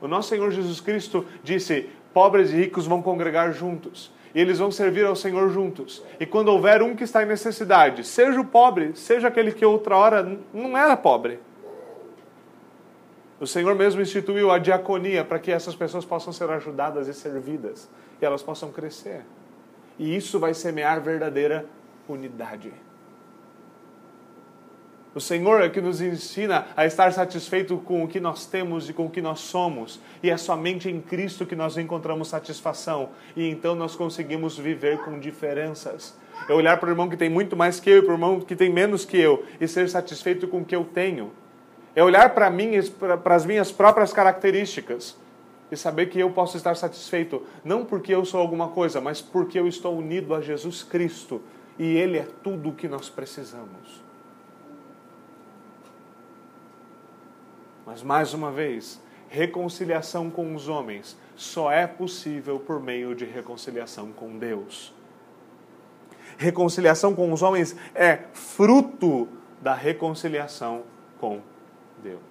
O nosso Senhor Jesus Cristo disse: pobres e ricos vão congregar juntos. E eles vão servir ao Senhor juntos. E quando houver um que está em necessidade, seja o pobre, seja aquele que outra hora não era pobre, o Senhor mesmo instituiu a diaconia para que essas pessoas possam ser ajudadas e servidas e elas possam crescer. E isso vai semear verdadeira unidade. O Senhor é que nos ensina a estar satisfeito com o que nós temos e com o que nós somos. E é somente em Cristo que nós encontramos satisfação. E então nós conseguimos viver com diferenças. É olhar para o irmão que tem muito mais que eu e para o irmão que tem menos que eu e ser satisfeito com o que eu tenho é olhar para mim, para as minhas próprias características e saber que eu posso estar satisfeito, não porque eu sou alguma coisa, mas porque eu estou unido a Jesus Cristo e Ele é tudo o que nós precisamos. Mas mais uma vez, reconciliação com os homens só é possível por meio de reconciliação com Deus. Reconciliação com os homens é fruto da reconciliação com Deus.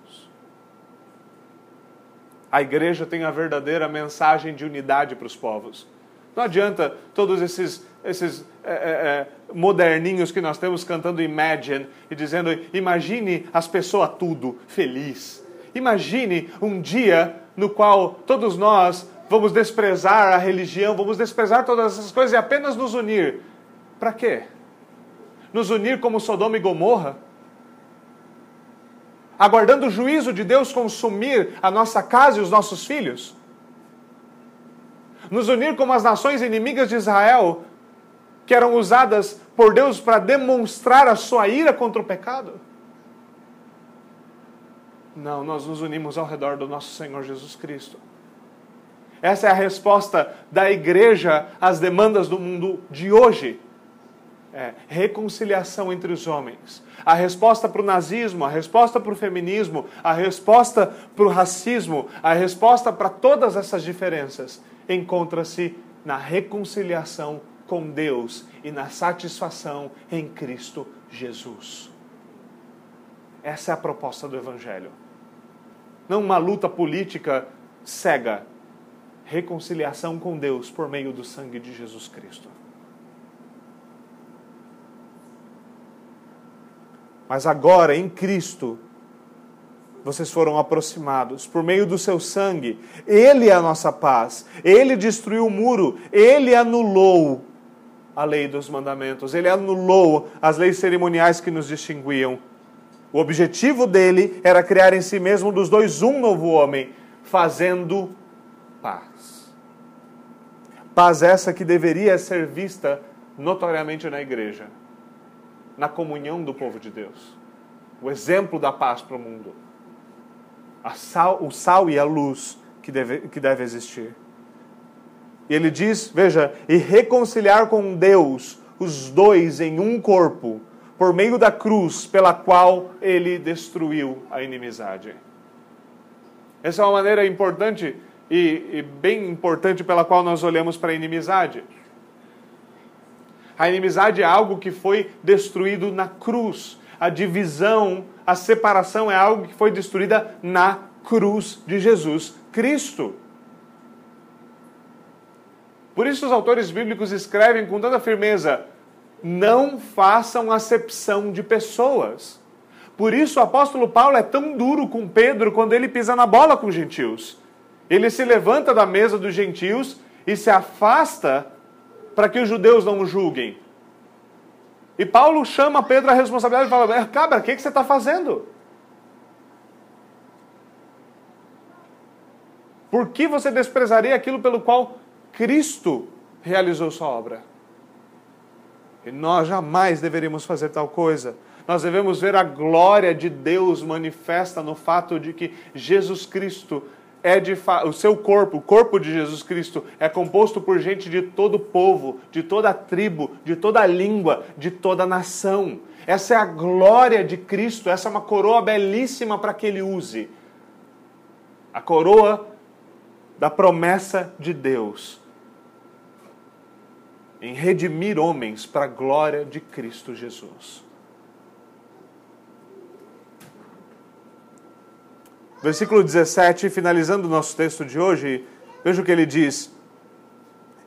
A igreja tem a verdadeira mensagem de unidade para os povos. Não adianta todos esses, esses é, é, é, moderninhos que nós temos cantando Imagine e dizendo: imagine as pessoas tudo feliz. Imagine um dia no qual todos nós vamos desprezar a religião, vamos desprezar todas essas coisas e apenas nos unir. Para quê? Nos unir como Sodoma e Gomorra? Aguardando o juízo de Deus consumir a nossa casa e os nossos filhos? Nos unir como as nações inimigas de Israel, que eram usadas por Deus para demonstrar a sua ira contra o pecado? Não, nós nos unimos ao redor do nosso Senhor Jesus Cristo. Essa é a resposta da igreja às demandas do mundo de hoje é, reconciliação entre os homens. A resposta para o nazismo, a resposta para o feminismo, a resposta para o racismo, a resposta para todas essas diferenças encontra-se na reconciliação com Deus e na satisfação em Cristo Jesus. Essa é a proposta do Evangelho. Não uma luta política cega. Reconciliação com Deus por meio do sangue de Jesus Cristo. Mas agora, em Cristo, vocês foram aproximados por meio do seu sangue. Ele é a nossa paz. Ele destruiu o muro. Ele anulou a lei dos mandamentos. Ele anulou as leis cerimoniais que nos distinguiam. O objetivo dele era criar em si mesmo dos dois um novo homem, fazendo paz. Paz essa que deveria ser vista notoriamente na igreja na comunhão do povo de Deus. O exemplo da paz para o mundo. Sal, o sal e a luz que deve, que deve existir. E ele diz, veja, e reconciliar com Deus os dois em um corpo, por meio da cruz pela qual ele destruiu a inimizade. Essa é uma maneira importante e, e bem importante pela qual nós olhamos para a inimizade. A inimizade é algo que foi destruído na cruz. A divisão, a separação é algo que foi destruída na cruz de Jesus Cristo. Por isso os autores bíblicos escrevem com tanta firmeza: não façam acepção de pessoas. Por isso o apóstolo Paulo é tão duro com Pedro quando ele pisa na bola com os gentios. Ele se levanta da mesa dos gentios e se afasta para que os judeus não o julguem. E Paulo chama Pedro a responsabilidade e fala: Cabra, o que, que você está fazendo? Por que você desprezaria aquilo pelo qual Cristo realizou sua obra? E nós jamais deveríamos fazer tal coisa. Nós devemos ver a glória de Deus manifesta no fato de que Jesus Cristo é de o seu corpo, o corpo de Jesus Cristo, é composto por gente de todo povo, de toda tribo, de toda língua, de toda nação. Essa é a glória de Cristo, essa é uma coroa belíssima para que ele use. A coroa da promessa de Deus em redimir homens para a glória de Cristo Jesus. Versículo 17, finalizando o nosso texto de hoje, veja o que ele diz.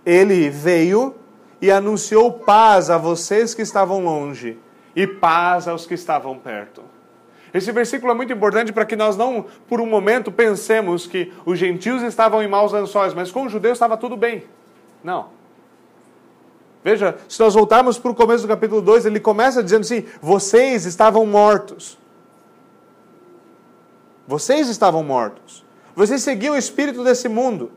Ele veio e anunciou paz a vocês que estavam longe e paz aos que estavam perto. Esse versículo é muito importante para que nós não, por um momento, pensemos que os gentios estavam em maus lençóis, mas com os judeus estava tudo bem. Não. Veja, se nós voltarmos para o começo do capítulo 2, ele começa dizendo assim: vocês estavam mortos vocês estavam mortos. Vocês seguiam o espírito desse mundo.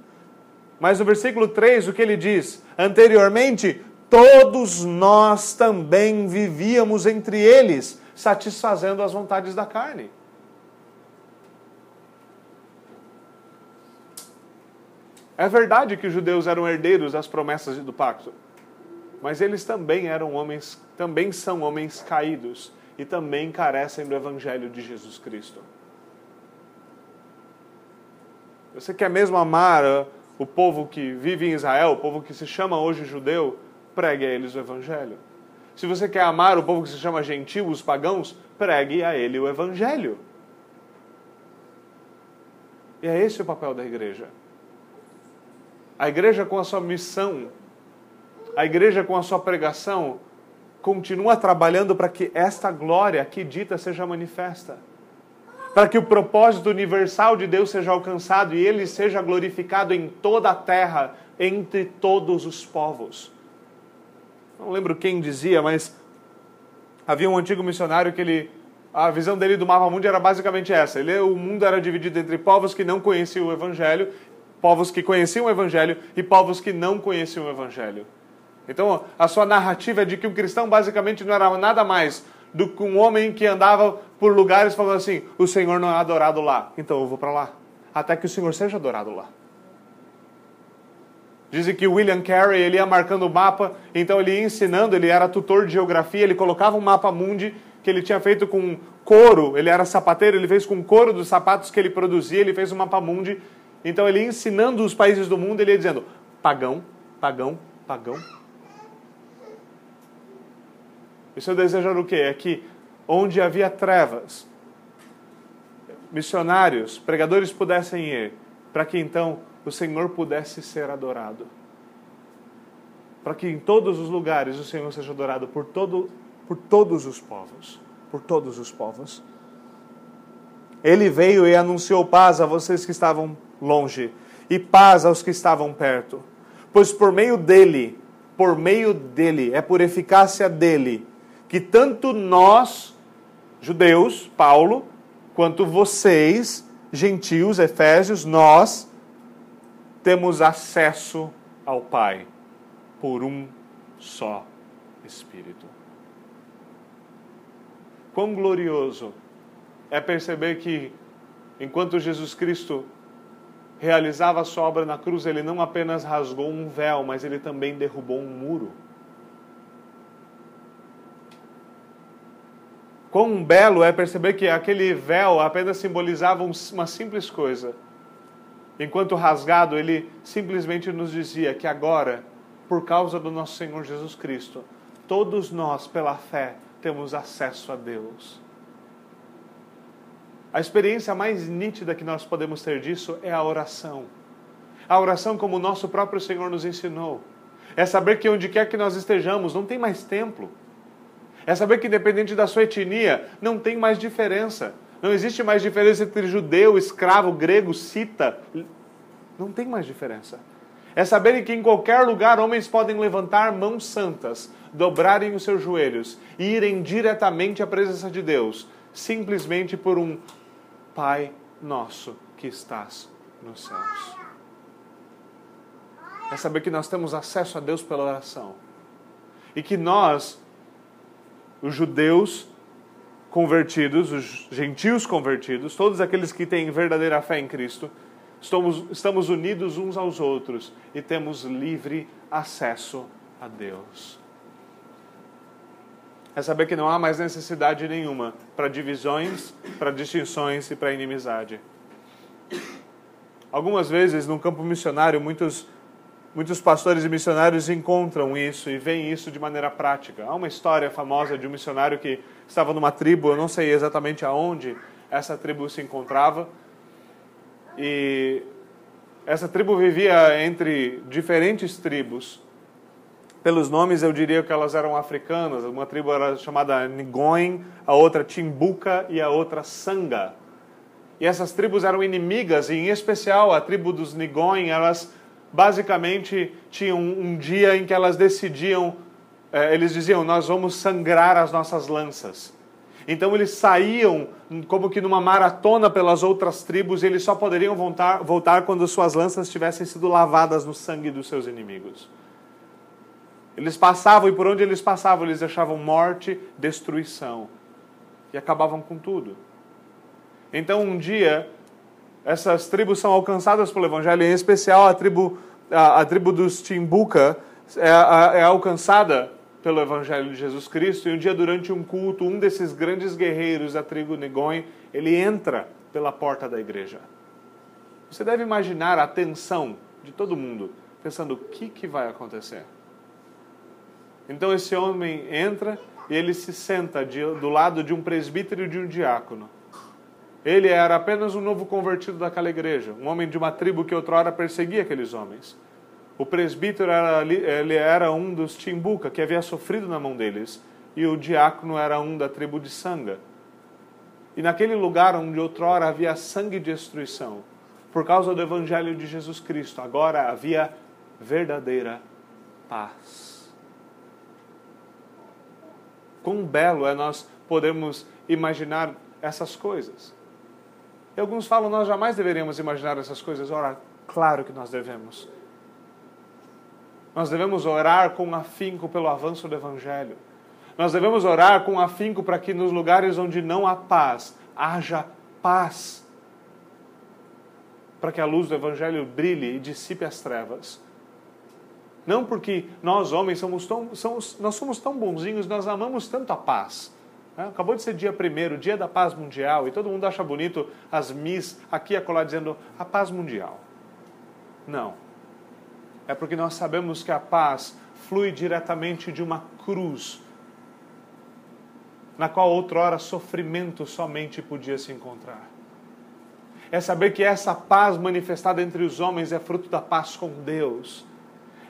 Mas no versículo 3, o que ele diz? Anteriormente, todos nós também vivíamos entre eles, satisfazendo as vontades da carne. É verdade que os judeus eram herdeiros das promessas do pacto, mas eles também eram homens, também são homens caídos e também carecem do evangelho de Jesus Cristo. Você quer mesmo amar uh, o povo que vive em Israel, o povo que se chama hoje judeu, pregue a eles o evangelho. Se você quer amar o povo que se chama gentil, os pagãos, pregue a ele o evangelho. E é esse o papel da igreja. A igreja, com a sua missão, a igreja, com a sua pregação, continua trabalhando para que esta glória aqui dita seja manifesta. Para que o propósito universal de Deus seja alcançado e ele seja glorificado em toda a terra, entre todos os povos. Não lembro quem dizia, mas havia um antigo missionário que ele a visão dele do mapa mundo era basicamente essa. Ele, o mundo era dividido entre povos que não conheciam o Evangelho, povos que conheciam o Evangelho e povos que não conheciam o Evangelho. Então, a sua narrativa é de que um cristão basicamente não era nada mais do que um homem que andava por lugares falando assim: o Senhor não é adorado lá, então eu vou para lá, até que o Senhor seja adorado lá. Dizem que William Carey ele ia marcando o mapa, então ele ia ensinando, ele era tutor de geografia, ele colocava um mapa mundi que ele tinha feito com couro, ele era sapateiro, ele fez com couro dos sapatos que ele produzia, ele fez um mapa mundi. Então ele ensinando os países do mundo, ele ia dizendo: pagão, pagão, pagão. E seu desejo era o quê? É que onde havia trevas, missionários, pregadores pudessem ir, para que então o Senhor pudesse ser adorado. Para que em todos os lugares o Senhor seja adorado por todo por todos os povos, por todos os povos. Ele veio e anunciou paz a vocês que estavam longe e paz aos que estavam perto. Pois por meio dele, por meio dele, é por eficácia dele, que tanto nós, judeus, Paulo, quanto vocês, gentios, efésios, nós temos acesso ao Pai por um só Espírito. Quão glorioso é perceber que, enquanto Jesus Cristo realizava a sua obra na cruz, ele não apenas rasgou um véu, mas ele também derrubou um muro. Quão belo é perceber que aquele véu apenas simbolizava uma simples coisa. Enquanto rasgado, ele simplesmente nos dizia que agora, por causa do nosso Senhor Jesus Cristo, todos nós, pela fé, temos acesso a Deus. A experiência mais nítida que nós podemos ter disso é a oração. A oração, como o nosso próprio Senhor nos ensinou, é saber que onde quer que nós estejamos, não tem mais templo. É saber que, independente da sua etnia, não tem mais diferença. Não existe mais diferença entre judeu, escravo, grego, cita. Não tem mais diferença. É saber que em qualquer lugar homens podem levantar mãos santas, dobrarem os seus joelhos e irem diretamente à presença de Deus, simplesmente por um Pai nosso que estás nos céus. É saber que nós temos acesso a Deus pela oração. E que nós, os judeus convertidos, os gentios convertidos, todos aqueles que têm verdadeira fé em Cristo, estamos, estamos unidos uns aos outros e temos livre acesso a Deus é saber que não há mais necessidade nenhuma para divisões, para distinções e para inimizade. Algumas vezes, no campo missionário, muitos, muitos pastores e missionários encontram isso e veem isso de maneira prática. Há uma história famosa de um missionário que estava numa tribo, eu não sei exatamente aonde essa tribo se encontrava, e essa tribo vivia entre diferentes tribos pelos nomes, eu diria que elas eram africanas. Uma tribo era chamada Ngoin, a outra Timbuca e a outra Sanga. E essas tribos eram inimigas, e em especial a tribo dos Ngoin, elas basicamente tinham um dia em que elas decidiam, eh, eles diziam, nós vamos sangrar as nossas lanças. Então eles saíam como que numa maratona pelas outras tribos e eles só poderiam voltar, voltar quando suas lanças tivessem sido lavadas no sangue dos seus inimigos. Eles passavam e por onde eles passavam, eles achavam morte, destruição. E acabavam com tudo. Então um dia, essas tribos são alcançadas pelo Evangelho, em especial a tribo, a, a tribo dos Timbuca é, é alcançada pelo Evangelho de Jesus Cristo. E um dia, durante um culto, um desses grandes guerreiros da tribo Negoim, ele entra pela porta da igreja. Você deve imaginar a tensão de todo mundo, pensando: o que, que vai acontecer? Então esse homem entra e ele se senta do lado de um presbítero e de um diácono. Ele era apenas um novo convertido daquela igreja, um homem de uma tribo que outrora perseguia aqueles homens. O presbítero era, ele era um dos Timbuca, que havia sofrido na mão deles, e o diácono era um da tribo de Sanga. E naquele lugar onde outrora havia sangue e destruição, por causa do evangelho de Jesus Cristo, agora havia verdadeira paz. Quão belo é nós podemos imaginar essas coisas. E alguns falam, nós jamais deveríamos imaginar essas coisas. Ora, claro que nós devemos. Nós devemos orar com afinco pelo avanço do Evangelho. Nós devemos orar com afinco para que nos lugares onde não há paz, haja paz. Para que a luz do Evangelho brilhe e dissipe as trevas. Não porque nós homens somos tão, somos, nós somos tão bonzinhos, nós amamos tanto a paz. Acabou de ser dia primeiro, dia da paz mundial, e todo mundo acha bonito as mis aqui e acolá dizendo a paz mundial. Não. É porque nós sabemos que a paz flui diretamente de uma cruz, na qual outrora sofrimento somente podia se encontrar. É saber que essa paz manifestada entre os homens é fruto da paz com Deus.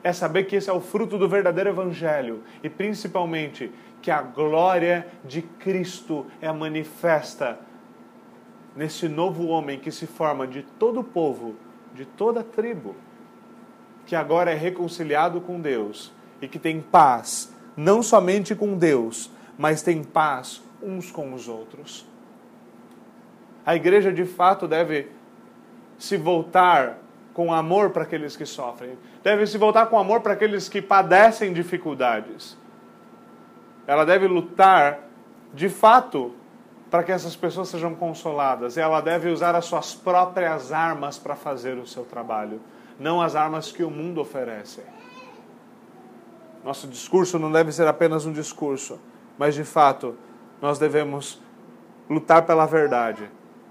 É saber que esse é o fruto do verdadeiro Evangelho e, principalmente, que a glória de Cristo é manifesta nesse novo homem que se forma de todo o povo, de toda a tribo, que agora é reconciliado com Deus e que tem paz, não somente com Deus, mas tem paz uns com os outros. A igreja de fato deve se voltar com amor para aqueles que sofrem, deve se voltar com amor para aqueles que padecem dificuldades ela deve lutar de fato para que essas pessoas sejam consoladas. Ela deve usar as suas próprias armas para fazer o seu trabalho, não as armas que o mundo oferece. Nosso discurso não deve ser apenas um discurso, mas de fato nós devemos lutar pela verdade,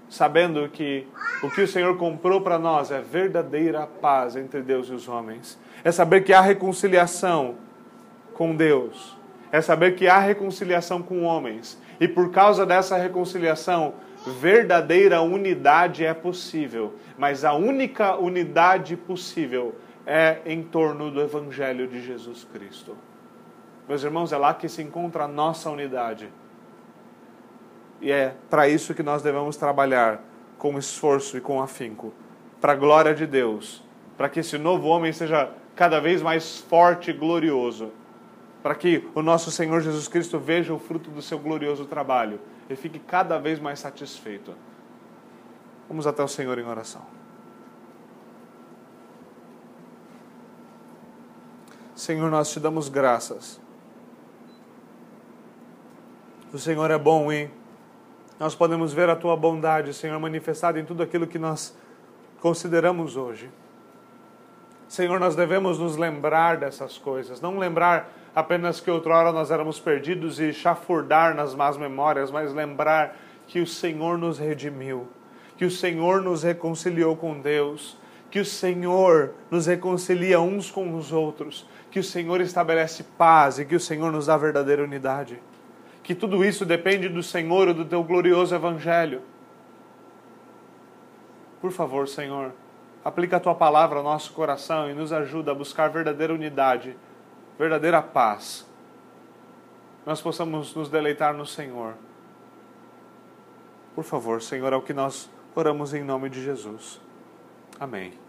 sabendo que o que o Senhor comprou para nós é verdadeira paz entre Deus e os homens. É saber que há reconciliação com Deus é saber que há reconciliação com homens. E por causa dessa reconciliação, verdadeira unidade é possível. Mas a única unidade possível é em torno do Evangelho de Jesus Cristo. Meus irmãos, é lá que se encontra a nossa unidade. E é para isso que nós devemos trabalhar com esforço e com afinco para a glória de Deus, para que esse novo homem seja cada vez mais forte e glorioso para que o nosso Senhor Jesus Cristo veja o fruto do seu glorioso trabalho e fique cada vez mais satisfeito. Vamos até o Senhor em oração. Senhor, nós te damos graças. O Senhor é bom e nós podemos ver a tua bondade, Senhor, manifestada em tudo aquilo que nós consideramos hoje. Senhor, nós devemos nos lembrar dessas coisas, não lembrar apenas que outrora nós éramos perdidos e chafurdar nas más memórias, mas lembrar que o Senhor nos redimiu, que o Senhor nos reconciliou com Deus, que o Senhor nos reconcilia uns com os outros, que o Senhor estabelece paz e que o Senhor nos dá verdadeira unidade. Que tudo isso depende do Senhor e do teu glorioso Evangelho. Por favor, Senhor, aplica a tua palavra ao nosso coração e nos ajuda a buscar verdadeira unidade verdadeira paz, nós possamos nos deleitar no Senhor. Por favor, Senhor, é o que nós oramos em nome de Jesus. Amém.